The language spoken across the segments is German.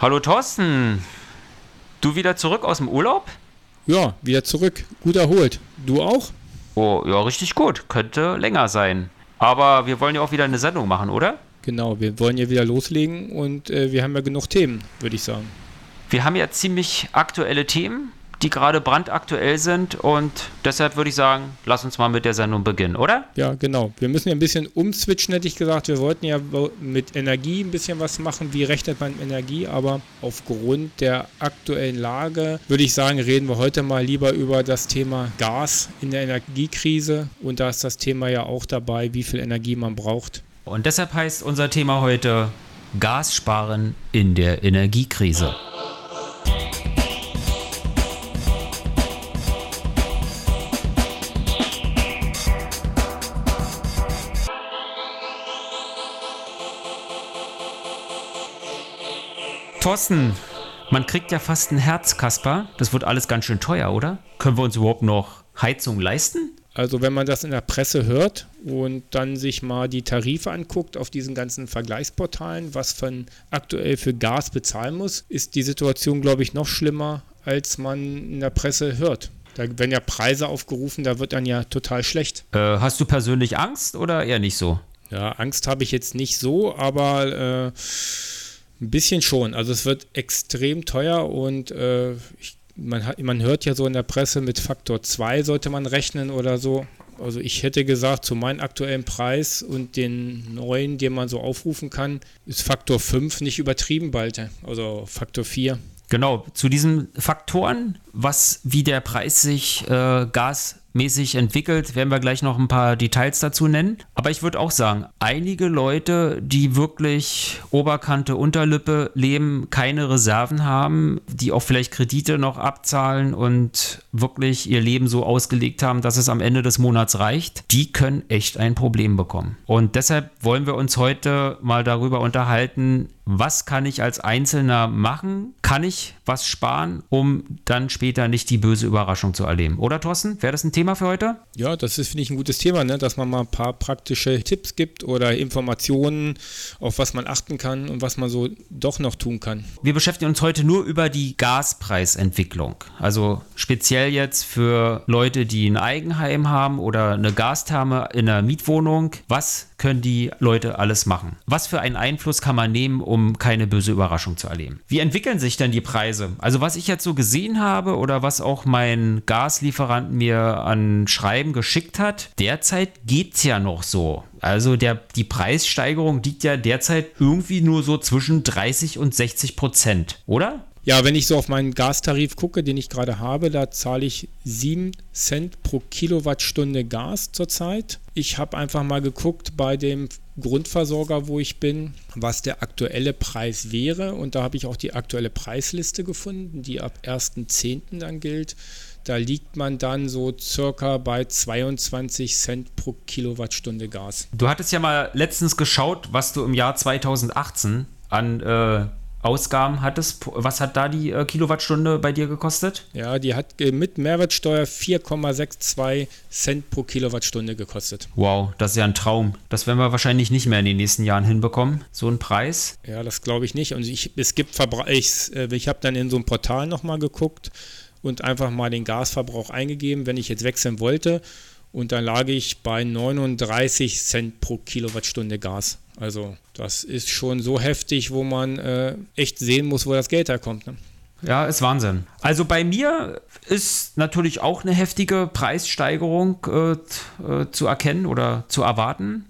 Hallo Thorsten, du wieder zurück aus dem Urlaub? Ja, wieder zurück. Gut erholt. Du auch? Oh, ja, richtig gut. Könnte länger sein. Aber wir wollen ja auch wieder eine Sendung machen, oder? Genau, wir wollen ja wieder loslegen und äh, wir haben ja genug Themen, würde ich sagen. Wir haben ja ziemlich aktuelle Themen die gerade brandaktuell sind. Und deshalb würde ich sagen, lass uns mal mit der Sendung beginnen, oder? Ja, genau. Wir müssen ja ein bisschen umswitchen, hätte ich gesagt. Wir wollten ja mit Energie ein bisschen was machen. Wie rechnet man Energie? Aber aufgrund der aktuellen Lage würde ich sagen, reden wir heute mal lieber über das Thema Gas in der Energiekrise. Und da ist das Thema ja auch dabei, wie viel Energie man braucht. Und deshalb heißt unser Thema heute Gas sparen in der Energiekrise. Thorsten, man kriegt ja fast ein Herz, Kasper. Das wird alles ganz schön teuer, oder? Können wir uns überhaupt noch Heizung leisten? Also wenn man das in der Presse hört und dann sich mal die Tarife anguckt auf diesen ganzen Vergleichsportalen, was man aktuell für Gas bezahlen muss, ist die Situation, glaube ich, noch schlimmer, als man in der Presse hört. Da werden ja Preise aufgerufen, da wird dann ja total schlecht. Äh, hast du persönlich Angst oder eher nicht so? Ja, Angst habe ich jetzt nicht so, aber äh, ein bisschen schon. Also es wird extrem teuer und äh, ich, man, man hört ja so in der Presse, mit Faktor 2 sollte man rechnen oder so. Also ich hätte gesagt, zu meinem aktuellen Preis und den neuen, den man so aufrufen kann, ist Faktor 5 nicht übertrieben bald. Also Faktor 4. Genau, zu diesen Faktoren, was wie der Preis sich äh, Gas mäßig entwickelt, werden wir gleich noch ein paar Details dazu nennen. Aber ich würde auch sagen, einige Leute, die wirklich Oberkante, Unterlippe leben, keine Reserven haben, die auch vielleicht Kredite noch abzahlen und wirklich ihr Leben so ausgelegt haben, dass es am Ende des Monats reicht, die können echt ein Problem bekommen. Und deshalb wollen wir uns heute mal darüber unterhalten, was kann ich als Einzelner machen? Kann ich was sparen, um dann später nicht die böse Überraschung zu erleben? Oder Thorsten, wäre das ein Thema für heute? Ja, das ist, finde ich, ein gutes Thema, ne? dass man mal ein paar praktische Tipps gibt oder Informationen, auf was man achten kann und was man so doch noch tun kann. Wir beschäftigen uns heute nur über die Gaspreisentwicklung. Also speziell jetzt für Leute, die ein Eigenheim haben oder eine Gastherme in einer Mietwohnung. Was können die Leute alles machen? Was für einen Einfluss kann man nehmen, um keine böse Überraschung zu erleben? Wie entwickeln sich denn die Preise? Also was ich jetzt so gesehen habe oder was auch mein Gaslieferant mir an Schreiben geschickt hat, derzeit geht es ja noch so. Also der, die Preissteigerung liegt ja derzeit irgendwie nur so zwischen 30 und 60 Prozent, oder? Ja, wenn ich so auf meinen Gastarif gucke, den ich gerade habe, da zahle ich 7 Cent pro Kilowattstunde Gas zurzeit. Ich habe einfach mal geguckt bei dem Grundversorger, wo ich bin, was der aktuelle Preis wäre. Und da habe ich auch die aktuelle Preisliste gefunden, die ab 1.10. dann gilt. Da liegt man dann so circa bei 22 Cent pro Kilowattstunde Gas. Du hattest ja mal letztens geschaut, was du im Jahr 2018 an äh, Ausgaben hattest. Was hat da die äh, Kilowattstunde bei dir gekostet? Ja, die hat mit Mehrwertsteuer 4,62 Cent pro Kilowattstunde gekostet. Wow, das ist ja ein Traum. Das werden wir wahrscheinlich nicht mehr in den nächsten Jahren hinbekommen, so einen Preis. Ja, das glaube ich nicht. Und ich, es gibt Verbra ich, äh, ich habe dann in so einem Portal nochmal geguckt und einfach mal den Gasverbrauch eingegeben, wenn ich jetzt wechseln wollte. Und dann lag ich bei 39 Cent pro Kilowattstunde Gas. Also das ist schon so heftig, wo man äh, echt sehen muss, wo das Geld herkommt. Ne? Ja, ist Wahnsinn. Also bei mir ist natürlich auch eine heftige Preissteigerung äh, äh zu erkennen oder zu erwarten.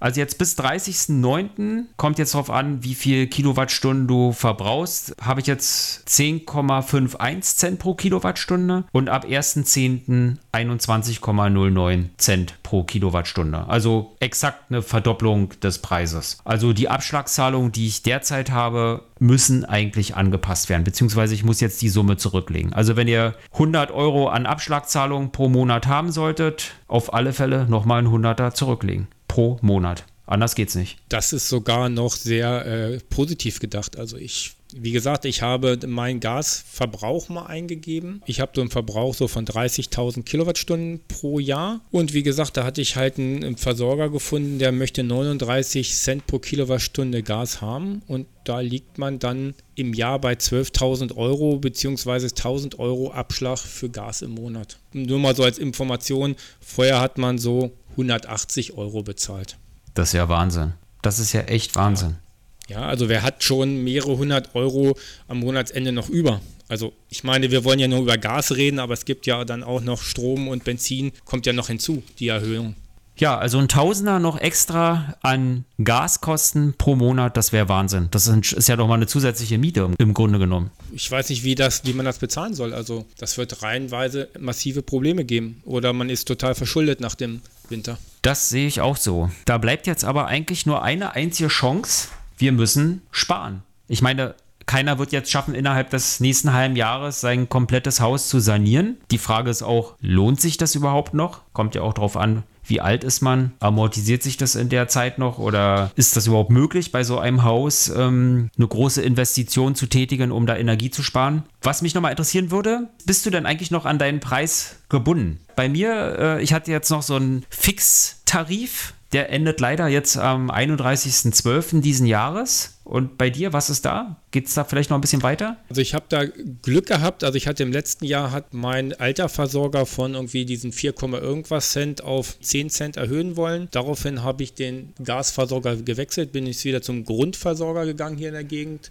Also jetzt bis 30.09. kommt jetzt darauf an, wie viel Kilowattstunden du verbrauchst. Habe ich jetzt 10,51 Cent pro Kilowattstunde und ab 1.10. 21,09 Cent pro Kilowattstunde. Also exakt eine Verdopplung des Preises. Also die Abschlagszahlungen, die ich derzeit habe, müssen eigentlich angepasst werden, beziehungsweise ich muss jetzt die Summe zurücklegen. Also wenn ihr 100 Euro an Abschlagszahlungen pro Monat haben solltet, auf alle Fälle nochmal ein 100er zurücklegen pro Monat. Anders geht's nicht. Das ist sogar noch sehr äh, positiv gedacht. Also ich Wie gesagt, ich habe meinen Gasverbrauch mal eingegeben. Ich habe so einen Verbrauch so von 30.000 Kilowattstunden pro Jahr. Und wie gesagt, da hatte ich halt einen Versorger gefunden, der möchte 39 Cent pro Kilowattstunde Gas haben. Und da liegt man dann im Jahr bei 12.000 Euro bzw. 1.000 Euro Abschlag für Gas im Monat. Nur mal so als Information, vorher hat man so 180 Euro bezahlt. Das ist ja Wahnsinn. Das ist ja echt Wahnsinn. Ja. Ja, also wer hat schon mehrere hundert Euro am Monatsende noch über? Also ich meine, wir wollen ja nur über Gas reden, aber es gibt ja dann auch noch Strom und Benzin, kommt ja noch hinzu, die Erhöhung. Ja, also ein Tausender noch extra an Gaskosten pro Monat, das wäre Wahnsinn. Das ist ja doch mal eine zusätzliche Miete im Grunde genommen. Ich weiß nicht, wie, das, wie man das bezahlen soll. Also das wird reihenweise massive Probleme geben. Oder man ist total verschuldet nach dem Winter. Das sehe ich auch so. Da bleibt jetzt aber eigentlich nur eine einzige Chance, wir müssen sparen. Ich meine, keiner wird jetzt schaffen, innerhalb des nächsten halben Jahres sein komplettes Haus zu sanieren. Die Frage ist auch, lohnt sich das überhaupt noch? Kommt ja auch darauf an, wie alt ist man? Amortisiert sich das in der Zeit noch? Oder ist das überhaupt möglich, bei so einem Haus ähm, eine große Investition zu tätigen, um da Energie zu sparen? Was mich nochmal interessieren würde, bist du denn eigentlich noch an deinen Preis gebunden? Bei mir, äh, ich hatte jetzt noch so einen Fixtarif der endet leider jetzt am 31.12. diesen Jahres. Und bei dir, was ist da? Geht es da vielleicht noch ein bisschen weiter? Also ich habe da Glück gehabt. Also ich hatte im letzten Jahr hat mein alter Versorger von irgendwie diesen 4, irgendwas Cent auf 10 Cent erhöhen wollen. Daraufhin habe ich den Gasversorger gewechselt, bin ich wieder zum Grundversorger gegangen hier in der Gegend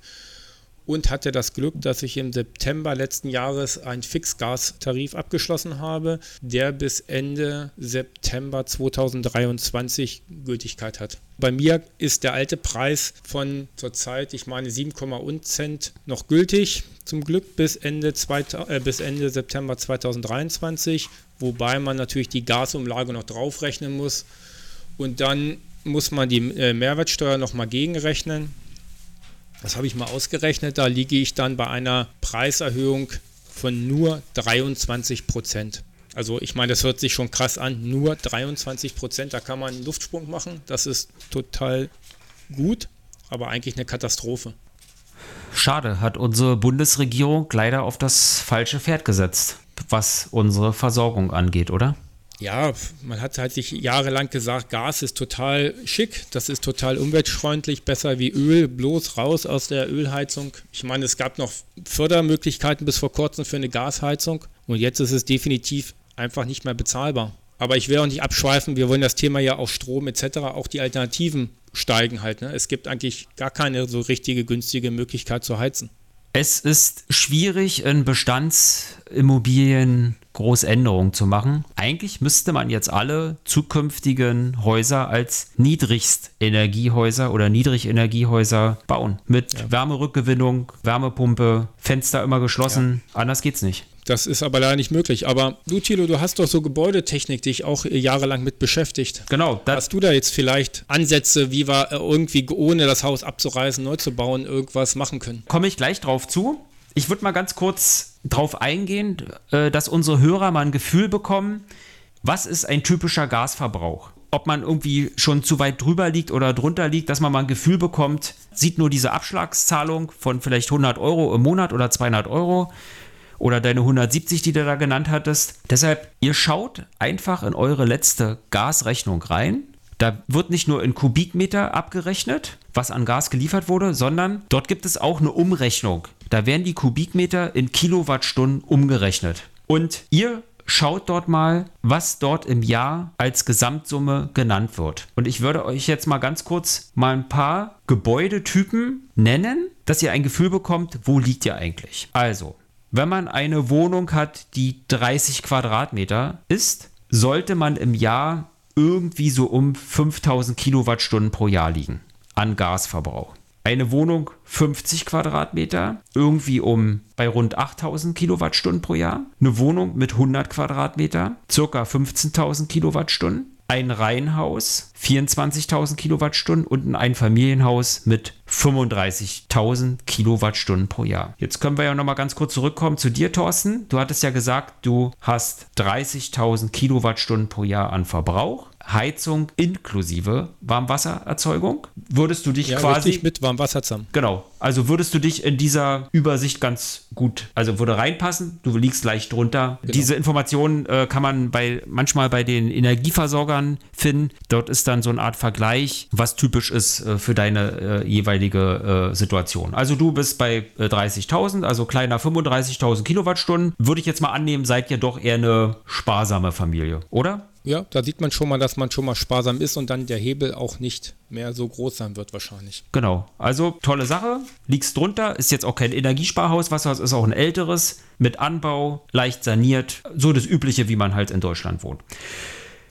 und hatte das Glück, dass ich im September letzten Jahres einen Fixgastarif abgeschlossen habe, der bis Ende September 2023 Gültigkeit hat. Bei mir ist der alte Preis von zurzeit, ich meine 7,1 Cent noch gültig, zum Glück bis Ende, äh, bis Ende September 2023, wobei man natürlich die Gasumlage noch draufrechnen muss und dann muss man die äh, Mehrwertsteuer nochmal gegenrechnen. Das habe ich mal ausgerechnet. Da liege ich dann bei einer Preiserhöhung von nur 23 Prozent. Also ich meine, das hört sich schon krass an. Nur 23 Prozent, da kann man einen Luftsprung machen. Das ist total gut, aber eigentlich eine Katastrophe. Schade, hat unsere Bundesregierung leider auf das falsche Pferd gesetzt, was unsere Versorgung angeht, oder? Ja, man hat halt sich jahrelang gesagt, Gas ist total schick, das ist total umweltfreundlich, besser wie Öl, bloß raus aus der Ölheizung. Ich meine, es gab noch Fördermöglichkeiten bis vor kurzem für eine Gasheizung und jetzt ist es definitiv einfach nicht mehr bezahlbar. Aber ich will auch nicht abschweifen, wir wollen das Thema ja auf Strom etc., auch die Alternativen steigen halt. Ne? Es gibt eigentlich gar keine so richtige günstige Möglichkeit zu heizen. Es ist schwierig, in Bestandsimmobilien Großänderungen zu machen. Eigentlich müsste man jetzt alle zukünftigen Häuser als Niedrigstenergiehäuser oder Niedrigenergiehäuser bauen. Mit ja. Wärmerückgewinnung, Wärmepumpe, Fenster immer geschlossen. Ja. Anders geht's nicht. Das ist aber leider nicht möglich. Aber du, Thilo, du hast doch so Gebäudetechnik dich auch jahrelang mit beschäftigt. Genau. Hast du da jetzt vielleicht Ansätze, wie wir irgendwie ohne das Haus abzureißen, neu zu bauen, irgendwas machen können? Komme ich gleich drauf zu. Ich würde mal ganz kurz darauf eingehen, äh, dass unsere Hörer mal ein Gefühl bekommen, was ist ein typischer Gasverbrauch? Ob man irgendwie schon zu weit drüber liegt oder drunter liegt, dass man mal ein Gefühl bekommt, sieht nur diese Abschlagszahlung von vielleicht 100 Euro im Monat oder 200 Euro oder deine 170, die du da genannt hattest. Deshalb, ihr schaut einfach in eure letzte Gasrechnung rein. Da wird nicht nur in Kubikmeter abgerechnet, was an Gas geliefert wurde, sondern dort gibt es auch eine Umrechnung. Da werden die Kubikmeter in Kilowattstunden umgerechnet. Und ihr schaut dort mal, was dort im Jahr als Gesamtsumme genannt wird. Und ich würde euch jetzt mal ganz kurz mal ein paar Gebäudetypen nennen, dass ihr ein Gefühl bekommt, wo liegt ihr eigentlich. Also, wenn man eine Wohnung hat, die 30 Quadratmeter ist, sollte man im Jahr irgendwie so um 5000 Kilowattstunden pro Jahr liegen an Gasverbrauch. Eine Wohnung 50 Quadratmeter, irgendwie um bei rund 8000 Kilowattstunden pro Jahr. Eine Wohnung mit 100 Quadratmeter, circa 15.000 Kilowattstunden. Ein Reihenhaus, 24.000 Kilowattstunden und ein Einfamilienhaus mit 35.000 Kilowattstunden pro Jahr. Jetzt können wir ja nochmal ganz kurz zurückkommen zu dir, Thorsten. Du hattest ja gesagt, du hast 30.000 Kilowattstunden pro Jahr an Verbrauch. Heizung inklusive Warmwassererzeugung. Würdest du dich ja, quasi mit Warmwasser zusammen. Genau. Also würdest du dich in dieser Übersicht ganz gut, also würde reinpassen. Du liegst leicht drunter. Genau. Diese Informationen äh, kann man bei manchmal bei den Energieversorgern finden. Dort ist dann so eine Art Vergleich, was typisch ist äh, für deine äh, jeweilige äh, Situation. Also du bist bei 30.000, äh, also kleiner 35.000 Kilowattstunden. Würde ich jetzt mal annehmen, seid ihr doch eher eine sparsame Familie, oder? Ja, da sieht man schon mal, dass man schon mal sparsam ist und dann der Hebel auch nicht mehr so groß sein wird wahrscheinlich. Genau. Also tolle Sache. Liegst drunter, ist jetzt auch kein Energiesparhaus, was ist auch ein älteres mit Anbau, leicht saniert, so das übliche, wie man halt in Deutschland wohnt.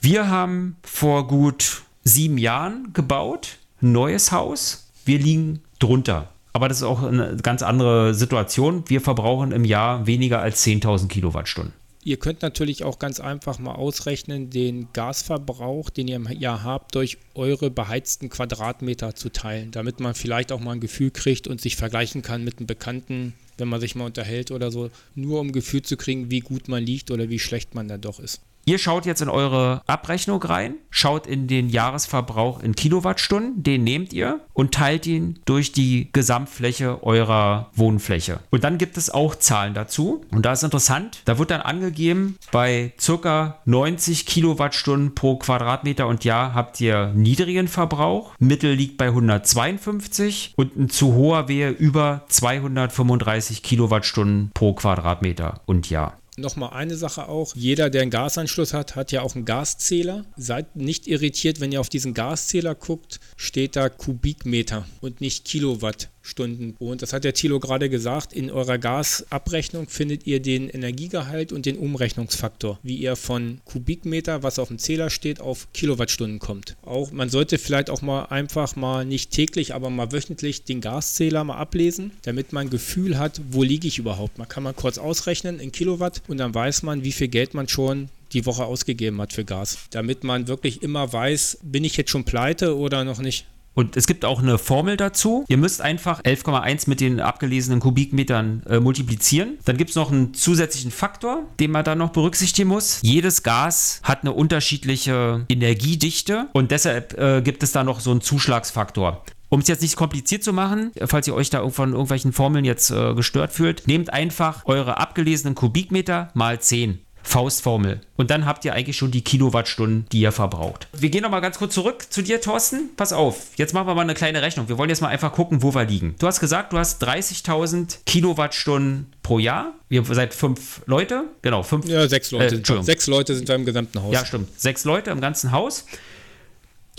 Wir haben vor gut sieben Jahren gebaut, ein neues Haus. Wir liegen drunter. Aber das ist auch eine ganz andere Situation. Wir verbrauchen im Jahr weniger als 10.000 Kilowattstunden. Ihr könnt natürlich auch ganz einfach mal ausrechnen, den Gasverbrauch, den ihr im Jahr habt, durch eure beheizten Quadratmeter zu teilen, damit man vielleicht auch mal ein Gefühl kriegt und sich vergleichen kann mit einem Bekannten, wenn man sich mal unterhält oder so, nur um Gefühl zu kriegen, wie gut man liegt oder wie schlecht man da doch ist. Ihr schaut jetzt in eure Abrechnung rein, schaut in den Jahresverbrauch in Kilowattstunden, den nehmt ihr und teilt ihn durch die Gesamtfläche eurer Wohnfläche. Und dann gibt es auch Zahlen dazu. Und da ist interessant, da wird dann angegeben, bei ca. 90 Kilowattstunden pro Quadratmeter und Jahr habt ihr niedrigen Verbrauch, Mittel liegt bei 152 und ein zu hoher wäre über 235 Kilowattstunden pro Quadratmeter und Jahr. Nochmal eine Sache auch. Jeder, der einen Gasanschluss hat, hat ja auch einen Gaszähler. Seid nicht irritiert, wenn ihr auf diesen Gaszähler guckt, steht da Kubikmeter und nicht Kilowatt. Stunden. Und das hat der Thilo gerade gesagt, in eurer Gasabrechnung findet ihr den Energiegehalt und den Umrechnungsfaktor, wie ihr von Kubikmeter, was auf dem Zähler steht, auf Kilowattstunden kommt. Auch man sollte vielleicht auch mal einfach mal nicht täglich, aber mal wöchentlich den Gaszähler mal ablesen, damit man ein Gefühl hat, wo liege ich überhaupt. Man kann mal kurz ausrechnen in Kilowatt und dann weiß man, wie viel Geld man schon die Woche ausgegeben hat für Gas. Damit man wirklich immer weiß, bin ich jetzt schon pleite oder noch nicht. Und es gibt auch eine Formel dazu. Ihr müsst einfach 11,1 mit den abgelesenen Kubikmetern äh, multiplizieren. Dann gibt es noch einen zusätzlichen Faktor, den man da noch berücksichtigen muss. Jedes Gas hat eine unterschiedliche Energiedichte und deshalb äh, gibt es da noch so einen Zuschlagsfaktor. Um es jetzt nicht kompliziert zu machen, falls ihr euch da von irgendwelchen Formeln jetzt äh, gestört fühlt, nehmt einfach eure abgelesenen Kubikmeter mal 10. Faustformel. Und dann habt ihr eigentlich schon die Kilowattstunden, die ihr verbraucht. Wir gehen nochmal ganz kurz zurück zu dir, Thorsten. Pass auf, jetzt machen wir mal eine kleine Rechnung. Wir wollen jetzt mal einfach gucken, wo wir liegen. Du hast gesagt, du hast 30.000 Kilowattstunden pro Jahr. Ihr seid fünf Leute. Genau, fünf. Ja, sechs Leute. Äh, sechs Leute sind da im gesamten Haus. Ja, stimmt. Sechs Leute im ganzen Haus.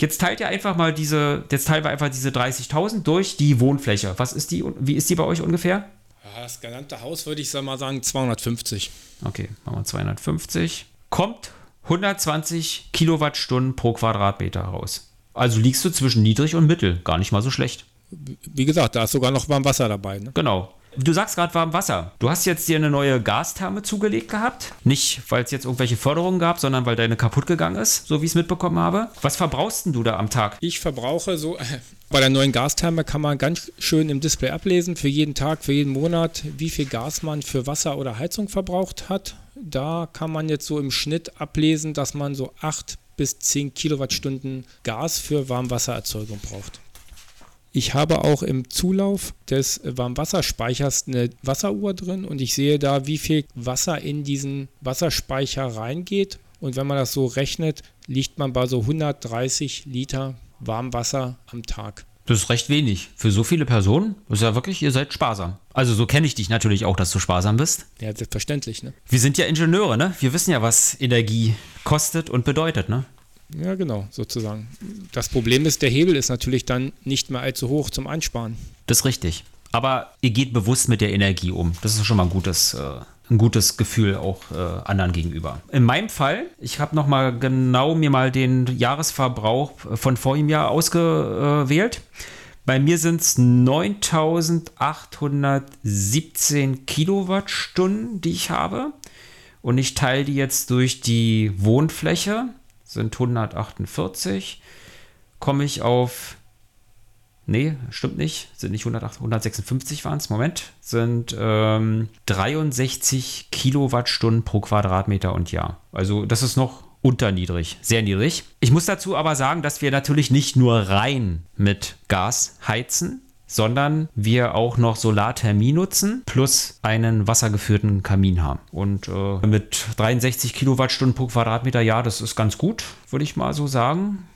Jetzt teilt ihr einfach mal diese, jetzt teilen wir einfach diese 30.000 durch die Wohnfläche. Was ist die, wie ist die bei euch ungefähr? Das gesamte Haus würde ich mal sagen 250. Okay, machen wir 250. Kommt 120 Kilowattstunden pro Quadratmeter raus. Also liegst du zwischen niedrig und mittel. Gar nicht mal so schlecht. Wie gesagt, da ist sogar noch warm Wasser dabei. Ne? Genau. Du sagst gerade warm Wasser. Du hast jetzt dir eine neue Gastherme zugelegt gehabt. Nicht, weil es jetzt irgendwelche Förderungen gab, sondern weil deine kaputt gegangen ist, so wie ich es mitbekommen habe. Was verbrauchst denn du da am Tag? Ich verbrauche so. Bei der neuen Gastherme kann man ganz schön im Display ablesen, für jeden Tag, für jeden Monat, wie viel Gas man für Wasser oder Heizung verbraucht hat. Da kann man jetzt so im Schnitt ablesen, dass man so 8 bis 10 Kilowattstunden Gas für Warmwassererzeugung braucht. Ich habe auch im Zulauf des Warmwasserspeichers eine Wasseruhr drin und ich sehe da, wie viel Wasser in diesen Wasserspeicher reingeht. Und wenn man das so rechnet, liegt man bei so 130 Liter Warmwasser am Tag. Das ist recht wenig. Für so viele Personen das ist ja wirklich, ihr seid sparsam. Also so kenne ich dich natürlich auch, dass du sparsam bist. Ja, selbstverständlich, ne? Wir sind ja Ingenieure, ne? Wir wissen ja, was Energie kostet und bedeutet, ne? Ja, genau, sozusagen. Das Problem ist, der Hebel ist natürlich dann nicht mehr allzu hoch zum Einsparen. Das ist richtig. Aber ihr geht bewusst mit der Energie um. Das ist schon mal ein gutes, äh, ein gutes Gefühl auch äh, anderen gegenüber. In meinem Fall, ich habe noch mal genau mir mal den Jahresverbrauch von vor im Jahr ausgewählt. Bei mir sind es 9817 Kilowattstunden, die ich habe. Und ich teile die jetzt durch die Wohnfläche sind 148, komme ich auf nee, stimmt nicht, sind nicht 108, 156 waren es, Moment, sind ähm, 63 Kilowattstunden pro Quadratmeter und Jahr. Also das ist noch unterniedrig, sehr niedrig. Ich muss dazu aber sagen, dass wir natürlich nicht nur rein mit Gas heizen, sondern wir auch noch Solarthermie nutzen plus einen wassergeführten Kamin haben. Und äh, mit 63 Kilowattstunden pro Quadratmeter, ja, das ist ganz gut, würde ich mal so sagen.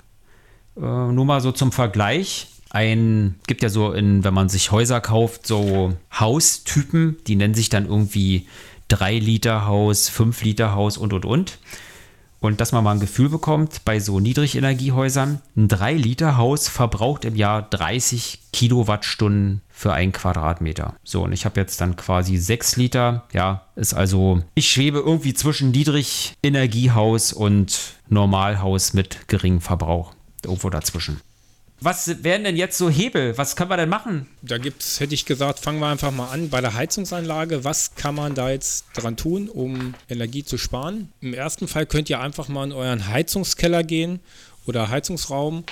Äh, nur mal so zum Vergleich. Ein, gibt ja so, in, wenn man sich Häuser kauft, so Haustypen, die nennen sich dann irgendwie 3 Liter Haus, 5 Liter Haus und und und. Und dass man mal ein Gefühl bekommt, bei so Niedrigenergiehäusern, ein 3-Liter-Haus verbraucht im Jahr 30 Kilowattstunden für einen Quadratmeter. So, und ich habe jetzt dann quasi 6 Liter. Ja, ist also, ich schwebe irgendwie zwischen Niedrigenergiehaus und Normalhaus mit geringem Verbrauch. Irgendwo dazwischen. Was wären denn jetzt so Hebel? Was können wir denn machen? Da gibt's, hätte ich gesagt, fangen wir einfach mal an bei der Heizungsanlage. Was kann man da jetzt dran tun, um Energie zu sparen? Im ersten Fall könnt ihr einfach mal in euren Heizungskeller gehen oder Heizungsraum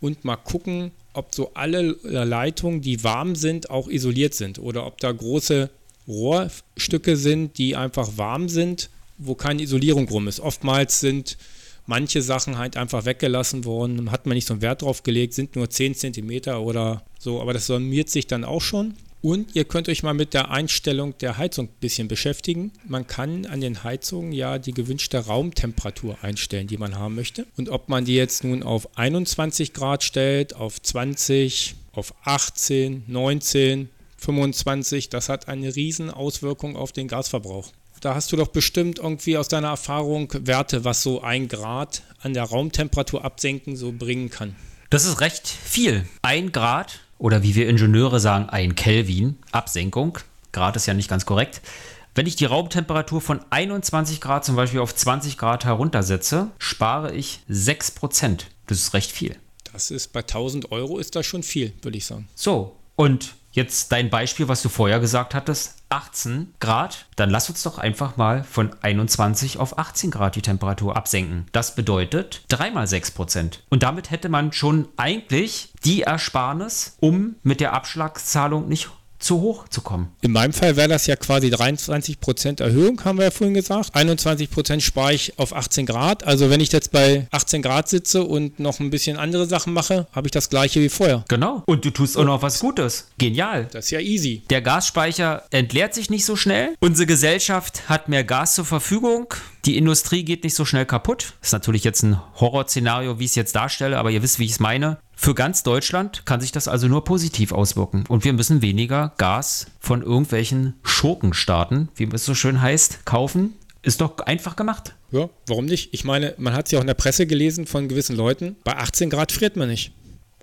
und mal gucken, ob so alle Leitungen, die warm sind, auch isoliert sind oder ob da große Rohrstücke sind, die einfach warm sind, wo keine Isolierung rum ist. Oftmals sind manche Sachen halt einfach weggelassen worden, hat man nicht so einen Wert drauf gelegt, sind nur 10 cm oder so, aber das sormiert sich dann auch schon. Und ihr könnt euch mal mit der Einstellung der Heizung ein bisschen beschäftigen. Man kann an den Heizungen ja die gewünschte Raumtemperatur einstellen, die man haben möchte. Und ob man die jetzt nun auf 21 Grad stellt, auf 20, auf 18, 19, 25, das hat eine riesen Auswirkung auf den Gasverbrauch. Da hast du doch bestimmt irgendwie aus deiner Erfahrung Werte, was so ein Grad an der Raumtemperatur absenken so bringen kann. Das ist recht viel. Ein Grad oder wie wir Ingenieure sagen, ein Kelvin Absenkung. Grad ist ja nicht ganz korrekt. Wenn ich die Raumtemperatur von 21 Grad zum Beispiel auf 20 Grad heruntersetze, spare ich 6%. Das ist recht viel. Das ist bei 1000 Euro ist das schon viel, würde ich sagen. So, und jetzt dein Beispiel, was du vorher gesagt hattest, 18 Grad, dann lass uns doch einfach mal von 21 auf 18 Grad die Temperatur absenken. Das bedeutet 3 mal 6 Prozent. Und damit hätte man schon eigentlich die Ersparnis, um mit der Abschlagszahlung nicht zu hoch zu kommen. In meinem Fall wäre das ja quasi 23% Erhöhung, haben wir ja vorhin gesagt. 21% spare ich auf 18 Grad. Also wenn ich jetzt bei 18 Grad sitze und noch ein bisschen andere Sachen mache, habe ich das gleiche wie vorher. Genau. Und du tust auch noch was Gutes. Genial. Das ist ja easy. Der Gasspeicher entleert sich nicht so schnell. Unsere Gesellschaft hat mehr Gas zur Verfügung. Die Industrie geht nicht so schnell kaputt. Das ist natürlich jetzt ein Horrorszenario, wie ich es jetzt darstelle, aber ihr wisst, wie ich es meine. Für ganz Deutschland kann sich das also nur positiv auswirken. Und wir müssen weniger Gas von irgendwelchen Schurkenstaaten, wie es so schön heißt, kaufen. Ist doch einfach gemacht. Ja, warum nicht? Ich meine, man hat es ja auch in der Presse gelesen von gewissen Leuten. Bei 18 Grad friert man nicht.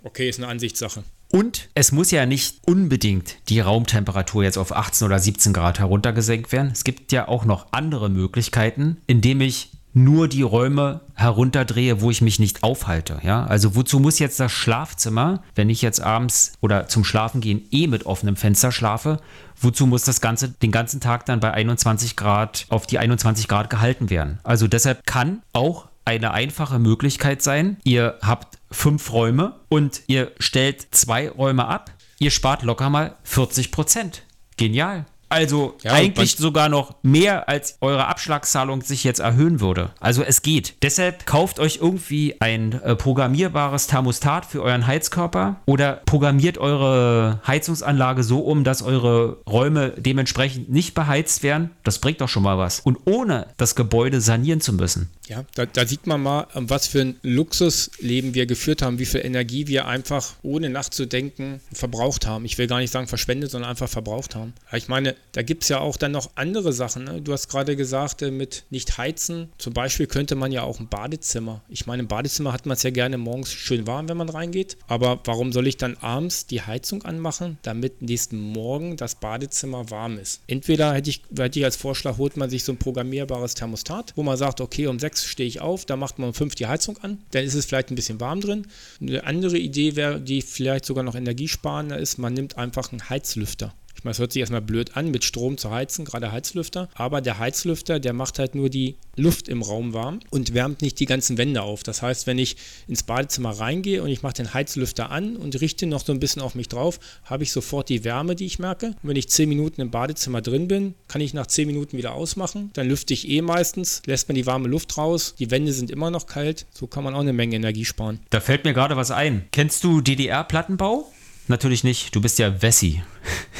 Okay, ist eine Ansichtssache. Und es muss ja nicht unbedingt die Raumtemperatur jetzt auf 18 oder 17 Grad heruntergesenkt werden. Es gibt ja auch noch andere Möglichkeiten, indem ich nur die Räume herunterdrehe, wo ich mich nicht aufhalte. Ja? Also wozu muss jetzt das Schlafzimmer, wenn ich jetzt abends oder zum Schlafen gehen eh mit offenem Fenster schlafe, wozu muss das Ganze den ganzen Tag dann bei 21 Grad auf die 21 Grad gehalten werden? Also deshalb kann auch eine einfache Möglichkeit sein, ihr habt fünf Räume und ihr stellt zwei Räume ab, ihr spart locker mal 40 Prozent. Genial. Also ja, eigentlich sogar noch mehr, als eure Abschlagszahlung sich jetzt erhöhen würde. Also es geht. Deshalb kauft euch irgendwie ein äh, programmierbares Thermostat für euren Heizkörper oder programmiert eure Heizungsanlage so um, dass eure Räume dementsprechend nicht beheizt werden. Das bringt doch schon mal was. Und ohne das Gebäude sanieren zu müssen. Ja, da, da sieht man mal, was für ein Luxusleben wir geführt haben, wie viel Energie wir einfach ohne nachzudenken verbraucht haben. Ich will gar nicht sagen verschwendet, sondern einfach verbraucht haben. Ich meine, da gibt es ja auch dann noch andere Sachen. Ne? Du hast gerade gesagt, äh, mit nicht heizen. Zum Beispiel könnte man ja auch ein Badezimmer. Ich meine, im Badezimmer hat man es ja gerne morgens schön warm, wenn man reingeht. Aber warum soll ich dann abends die Heizung anmachen, damit nächsten Morgen das Badezimmer warm ist? Entweder hätte ich, hätte ich als Vorschlag, holt man sich so ein programmierbares Thermostat, wo man sagt, okay, um sechs stehe ich auf, da macht man um fünf die Heizung an. Dann ist es vielleicht ein bisschen warm drin. Eine andere Idee wäre, die vielleicht sogar noch energiesparender ist, man nimmt einfach einen Heizlüfter. Ich meine, es hört sich erstmal blöd an, mit Strom zu heizen, gerade Heizlüfter. Aber der Heizlüfter, der macht halt nur die Luft im Raum warm und wärmt nicht die ganzen Wände auf. Das heißt, wenn ich ins Badezimmer reingehe und ich mache den Heizlüfter an und richte noch so ein bisschen auf mich drauf, habe ich sofort die Wärme, die ich merke. Und wenn ich 10 Minuten im Badezimmer drin bin, kann ich nach 10 Minuten wieder ausmachen. Dann lüfte ich eh meistens, lässt man die warme Luft raus. Die Wände sind immer noch kalt. So kann man auch eine Menge Energie sparen. Da fällt mir gerade was ein. Kennst du DDR-Plattenbau? Natürlich nicht. Du bist ja Wessi.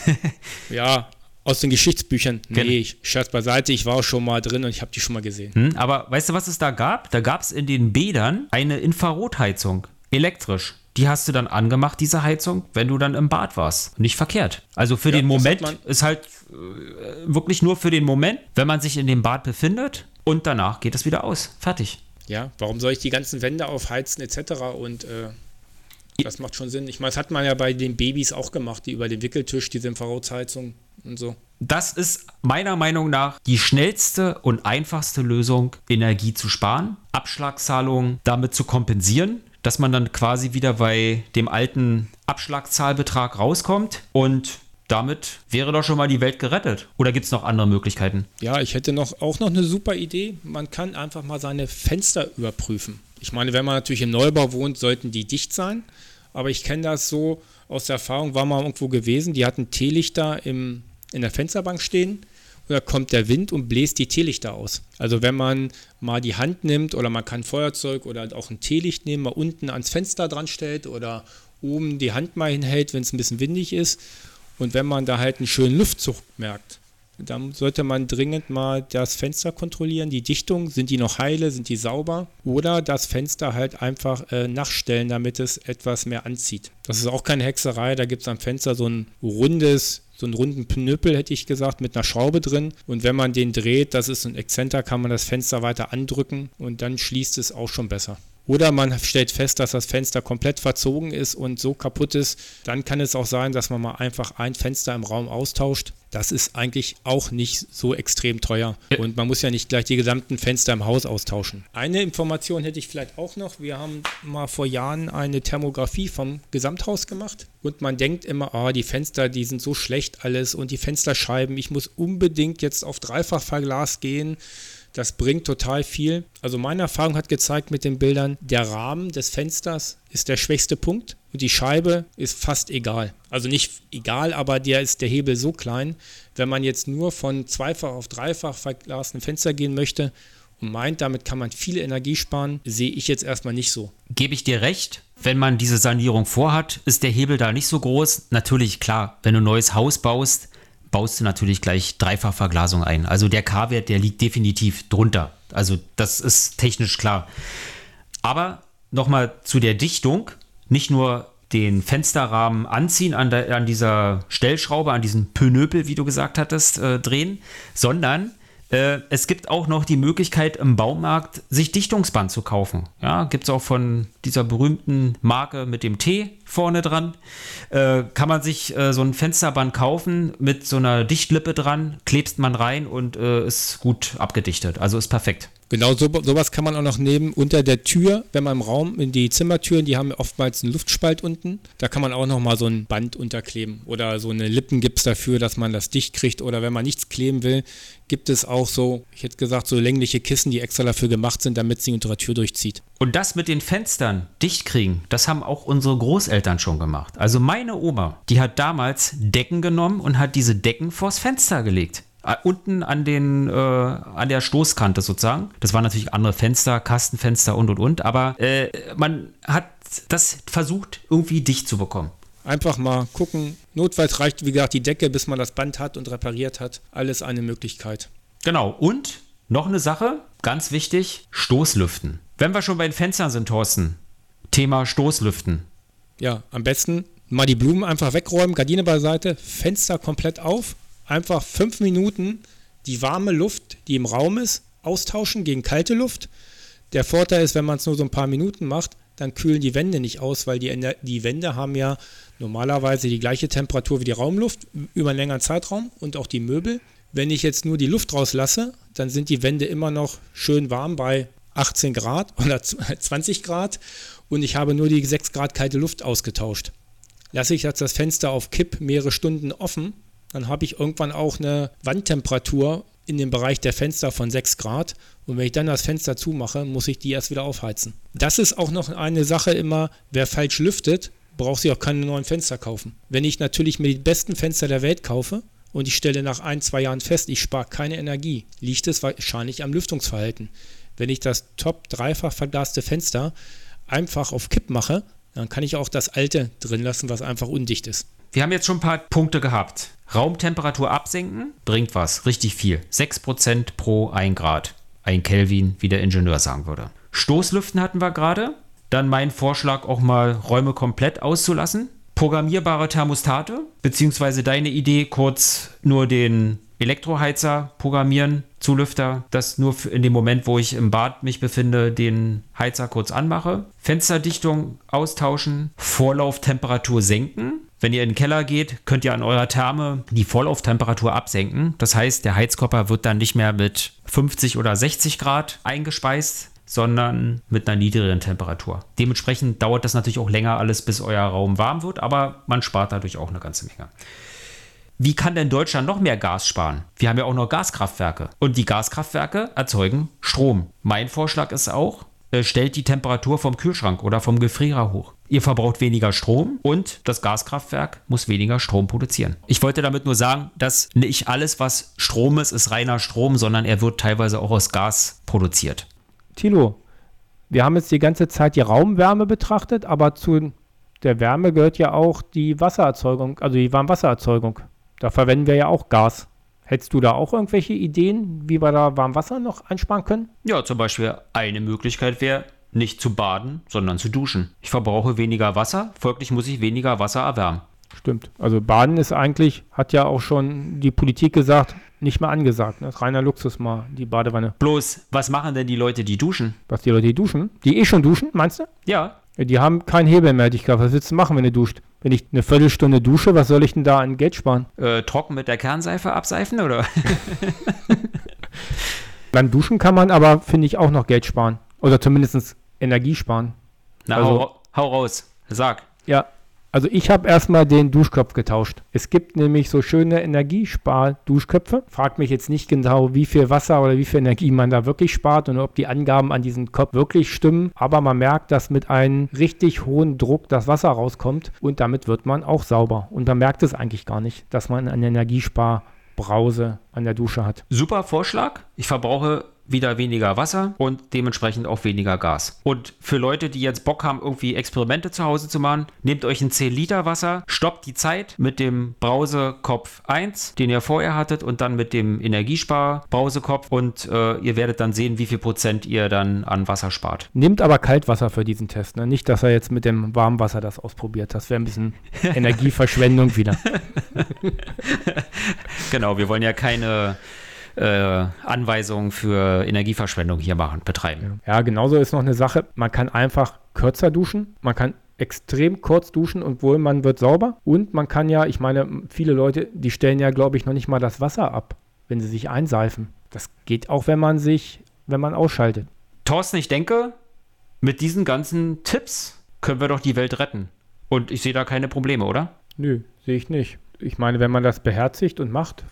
ja, aus den Geschichtsbüchern. Nee, Gen ich, Scherz beiseite, ich war auch schon mal drin und ich habe die schon mal gesehen. Hm, aber weißt du, was es da gab? Da gab es in den Bädern eine Infrarotheizung, elektrisch. Die hast du dann angemacht, diese Heizung, wenn du dann im Bad warst. Nicht verkehrt. Also für ja, den Moment ist halt äh, wirklich nur für den Moment, wenn man sich in dem Bad befindet und danach geht es wieder aus. Fertig. Ja, warum soll ich die ganzen Wände aufheizen etc. und äh das macht schon Sinn. Ich meine, das hat man ja bei den Babys auch gemacht, die über den Wickeltisch, diese Infrarotheizung und so. Das ist meiner Meinung nach die schnellste und einfachste Lösung, Energie zu sparen, Abschlagszahlungen damit zu kompensieren, dass man dann quasi wieder bei dem alten Abschlagszahlbetrag rauskommt und damit wäre doch schon mal die Welt gerettet. Oder gibt es noch andere Möglichkeiten? Ja, ich hätte noch, auch noch eine super Idee. Man kann einfach mal seine Fenster überprüfen. Ich meine, wenn man natürlich im Neubau wohnt, sollten die dicht sein. Aber ich kenne das so aus der Erfahrung, war mal irgendwo gewesen, die hatten Teelichter im, in der Fensterbank stehen. Und da kommt der Wind und bläst die Teelichter aus. Also wenn man mal die Hand nimmt oder man kann Feuerzeug oder auch ein Teelicht nehmen, mal unten ans Fenster dran stellt oder oben die Hand mal hinhält, wenn es ein bisschen windig ist. Und wenn man da halt einen schönen Luftzug merkt, dann sollte man dringend mal das Fenster kontrollieren, die Dichtung, sind die noch heile, sind die sauber oder das Fenster halt einfach äh, nachstellen, damit es etwas mehr anzieht. Das ist auch keine Hexerei, da gibt es am Fenster so ein rundes, so einen runden Knüppel, hätte ich gesagt, mit einer Schraube drin. Und wenn man den dreht, das ist ein Exzenter, kann man das Fenster weiter andrücken und dann schließt es auch schon besser. Oder man stellt fest, dass das Fenster komplett verzogen ist und so kaputt ist. Dann kann es auch sein, dass man mal einfach ein Fenster im Raum austauscht. Das ist eigentlich auch nicht so extrem teuer. Und man muss ja nicht gleich die gesamten Fenster im Haus austauschen. Eine Information hätte ich vielleicht auch noch. Wir haben mal vor Jahren eine Thermografie vom Gesamthaus gemacht. Und man denkt immer, oh, die Fenster, die sind so schlecht alles und die Fensterscheiben, ich muss unbedingt jetzt auf Dreifachverglas gehen. Das bringt total viel. Also meine Erfahrung hat gezeigt mit den Bildern, der Rahmen des Fensters ist der schwächste Punkt und die Scheibe ist fast egal. Also nicht egal, aber der ist der Hebel so klein. Wenn man jetzt nur von zweifach auf dreifach verglasten Fenster gehen möchte und meint, damit kann man viel Energie sparen, sehe ich jetzt erstmal nicht so. Gebe ich dir recht? Wenn man diese Sanierung vorhat, ist der Hebel da nicht so groß. Natürlich, klar, wenn du ein neues Haus baust, baust du natürlich gleich Dreifachverglasung ein. Also der K-Wert, der liegt definitiv drunter. Also das ist technisch klar. Aber nochmal zu der Dichtung. Nicht nur den Fensterrahmen anziehen, an, der, an dieser Stellschraube, an diesem Pönöpel, wie du gesagt hattest, äh, drehen, sondern äh, es gibt auch noch die Möglichkeit im Baumarkt sich Dichtungsband zu kaufen. Ja, gibt es auch von dieser berühmten Marke mit dem T vorne dran. Äh, kann man sich äh, so ein Fensterband kaufen mit so einer Dichtlippe dran, klebst man rein und äh, ist gut abgedichtet. Also ist perfekt. Genau, so, sowas kann man auch noch nehmen unter der Tür, wenn man im Raum in die Zimmertüren, die haben oftmals einen Luftspalt unten. Da kann man auch noch mal so ein Band unterkleben oder so eine Lippengips dafür, dass man das dicht kriegt. Oder wenn man nichts kleben will, gibt es auch so, ich hätte gesagt, so längliche Kissen, die extra dafür gemacht sind, damit sie unter der Tür durchzieht. Und das mit den Fenstern dicht kriegen, das haben auch unsere Großeltern schon gemacht. Also meine Oma, die hat damals Decken genommen und hat diese Decken vors Fenster gelegt. Unten an, den, äh, an der Stoßkante sozusagen. Das waren natürlich andere Fenster, Kastenfenster und und und, aber äh, man hat das versucht, irgendwie dicht zu bekommen. Einfach mal gucken. Notfalls reicht, wie gesagt, die Decke, bis man das Band hat und repariert hat. Alles eine Möglichkeit. Genau. Und noch eine Sache, ganz wichtig: Stoßlüften. Wenn wir schon bei den Fenstern sind, Thorsten, Thema Stoßlüften. Ja, am besten mal die Blumen einfach wegräumen, Gardine beiseite, Fenster komplett auf einfach fünf Minuten die warme Luft, die im Raum ist, austauschen gegen kalte Luft. Der Vorteil ist, wenn man es nur so ein paar Minuten macht, dann kühlen die Wände nicht aus, weil die, die Wände haben ja normalerweise die gleiche Temperatur wie die Raumluft über einen längeren Zeitraum und auch die Möbel. Wenn ich jetzt nur die Luft rauslasse, dann sind die Wände immer noch schön warm bei 18 Grad oder 20 Grad und ich habe nur die 6 Grad kalte Luft ausgetauscht. Lasse ich jetzt das Fenster auf Kipp mehrere Stunden offen, dann habe ich irgendwann auch eine Wandtemperatur in dem Bereich der Fenster von 6 Grad. Und wenn ich dann das Fenster zumache, muss ich die erst wieder aufheizen. Das ist auch noch eine Sache immer, wer falsch lüftet, braucht sich auch keine neuen Fenster kaufen. Wenn ich natürlich mir die besten Fenster der Welt kaufe und ich stelle nach ein, zwei Jahren fest, ich spare keine Energie, liegt es wahrscheinlich am Lüftungsverhalten. Wenn ich das top dreifach verglaste Fenster einfach auf Kipp mache, dann kann ich auch das alte drin lassen, was einfach undicht ist. Wir haben jetzt schon ein paar Punkte gehabt. Raumtemperatur absenken bringt was, richtig viel. 6% pro 1 Grad. Ein Kelvin, wie der Ingenieur sagen würde. Stoßlüften hatten wir gerade. Dann mein Vorschlag, auch mal Räume komplett auszulassen. Programmierbare Thermostate, beziehungsweise deine Idee, kurz nur den Elektroheizer programmieren, Zulüfter, das nur in dem Moment, wo ich im Bad mich befinde, den Heizer kurz anmache. Fensterdichtung austauschen, Vorlauftemperatur senken. Wenn ihr in den Keller geht, könnt ihr an eurer Therme die Vorlauftemperatur absenken. Das heißt, der Heizkörper wird dann nicht mehr mit 50 oder 60 Grad eingespeist, sondern mit einer niedrigeren Temperatur. Dementsprechend dauert das natürlich auch länger alles, bis euer Raum warm wird, aber man spart dadurch auch eine ganze Menge. Wie kann denn Deutschland noch mehr Gas sparen? Wir haben ja auch noch Gaskraftwerke. Und die Gaskraftwerke erzeugen Strom. Mein Vorschlag ist auch, äh, stellt die Temperatur vom Kühlschrank oder vom Gefrierer hoch. Ihr verbraucht weniger Strom und das Gaskraftwerk muss weniger Strom produzieren. Ich wollte damit nur sagen, dass nicht alles, was Strom ist, ist reiner Strom, sondern er wird teilweise auch aus Gas produziert. Tilo, wir haben jetzt die ganze Zeit die Raumwärme betrachtet, aber zu der Wärme gehört ja auch die Wassererzeugung, also die Warmwassererzeugung. Da verwenden wir ja auch Gas. Hättest du da auch irgendwelche Ideen, wie wir da Warmwasser noch einsparen können? Ja, zum Beispiel eine Möglichkeit wäre, nicht zu baden, sondern zu duschen. Ich verbrauche weniger Wasser, folglich muss ich weniger Wasser erwärmen. Stimmt. Also Baden ist eigentlich, hat ja auch schon die Politik gesagt, nicht mehr angesagt. Ne? Reiner Luxus mal, die Badewanne. Bloß, was machen denn die Leute, die duschen? Was die Leute, die duschen? Die eh schon duschen, meinst du? Ja. ja die haben keinen Hebel mehr, ich glaube. Was willst du machen, wenn du duscht? Wenn ich eine Viertelstunde dusche, was soll ich denn da an Geld sparen? Äh, trocken mit der Kernseife abseifen, oder? Beim Duschen kann man aber, finde ich, auch noch Geld sparen. Oder zumindest Energie sparen. Na, also, hau, hau raus. Sag. Ja, also ich habe erstmal den Duschkopf getauscht. Es gibt nämlich so schöne Energiespar-Duschköpfe. Fragt mich jetzt nicht genau, wie viel Wasser oder wie viel Energie man da wirklich spart und ob die Angaben an diesem Kopf wirklich stimmen. Aber man merkt, dass mit einem richtig hohen Druck das Wasser rauskommt und damit wird man auch sauber. Und man merkt es eigentlich gar nicht, dass man eine Energiesparbrause an der Dusche hat. Super Vorschlag. Ich verbrauche wieder weniger Wasser und dementsprechend auch weniger Gas. Und für Leute, die jetzt Bock haben, irgendwie Experimente zu Hause zu machen, nehmt euch ein 10 Liter Wasser, stoppt die Zeit mit dem Brausekopf 1, den ihr vorher hattet, und dann mit dem Energiespar-Brausekopf und äh, ihr werdet dann sehen, wie viel Prozent ihr dann an Wasser spart. Nehmt aber Kaltwasser für diesen Test, ne? Nicht, dass er jetzt mit dem Warmwasser das ausprobiert. Das wäre ein bisschen Energieverschwendung wieder. genau, wir wollen ja keine äh, Anweisungen für Energieverschwendung hier machen, betreiben. Ja, genauso ist noch eine Sache, man kann einfach kürzer duschen, man kann extrem kurz duschen und wohl man wird sauber und man kann ja, ich meine, viele Leute, die stellen ja, glaube ich, noch nicht mal das Wasser ab, wenn sie sich einseifen. Das geht auch, wenn man sich, wenn man ausschaltet. Thorsten, ich denke, mit diesen ganzen Tipps können wir doch die Welt retten. Und ich sehe da keine Probleme, oder? Nö, sehe ich nicht. Ich meine, wenn man das beherzigt und macht,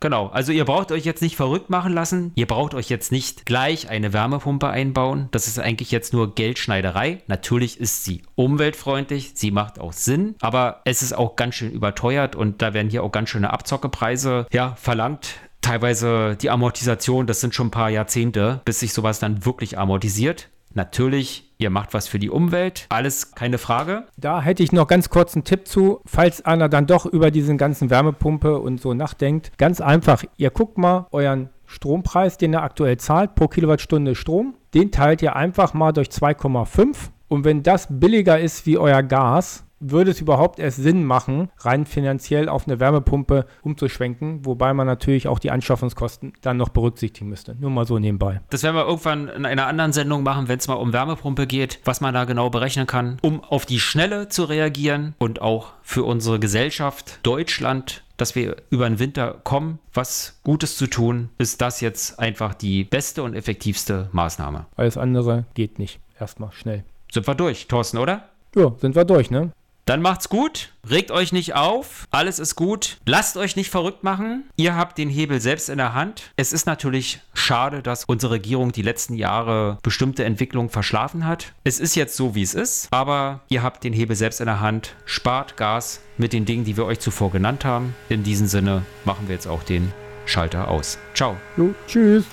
Genau, also ihr braucht euch jetzt nicht verrückt machen lassen. Ihr braucht euch jetzt nicht gleich eine Wärmepumpe einbauen. Das ist eigentlich jetzt nur Geldschneiderei. Natürlich ist sie umweltfreundlich, sie macht auch Sinn, aber es ist auch ganz schön überteuert und da werden hier auch ganz schöne Abzockepreise ja, verlangt teilweise die Amortisation, das sind schon ein paar Jahrzehnte, bis sich sowas dann wirklich amortisiert. Natürlich, ihr macht was für die Umwelt, alles keine Frage. Da hätte ich noch ganz kurz einen Tipp zu, falls einer dann doch über diesen ganzen Wärmepumpe und so nachdenkt. Ganz einfach, ihr guckt mal euren Strompreis, den ihr aktuell zahlt pro Kilowattstunde Strom. Den teilt ihr einfach mal durch 2,5 und wenn das billiger ist wie euer Gas, würde es überhaupt erst Sinn machen, rein finanziell auf eine Wärmepumpe umzuschwenken, wobei man natürlich auch die Anschaffungskosten dann noch berücksichtigen müsste. Nur mal so nebenbei. Das werden wir irgendwann in einer anderen Sendung machen, wenn es mal um Wärmepumpe geht, was man da genau berechnen kann, um auf die Schnelle zu reagieren und auch für unsere Gesellschaft Deutschland dass wir über den Winter kommen, was Gutes zu tun, ist das jetzt einfach die beste und effektivste Maßnahme. Alles andere geht nicht. Erstmal schnell. Sind wir durch, Thorsten, oder? Ja, sind wir durch, ne? Dann macht's gut. Regt euch nicht auf. Alles ist gut. Lasst euch nicht verrückt machen. Ihr habt den Hebel selbst in der Hand. Es ist natürlich schade, dass unsere Regierung die letzten Jahre bestimmte Entwicklungen verschlafen hat. Es ist jetzt so, wie es ist. Aber ihr habt den Hebel selbst in der Hand. Spart Gas mit den Dingen, die wir euch zuvor genannt haben. In diesem Sinne machen wir jetzt auch den Schalter aus. Ciao. Jo, tschüss.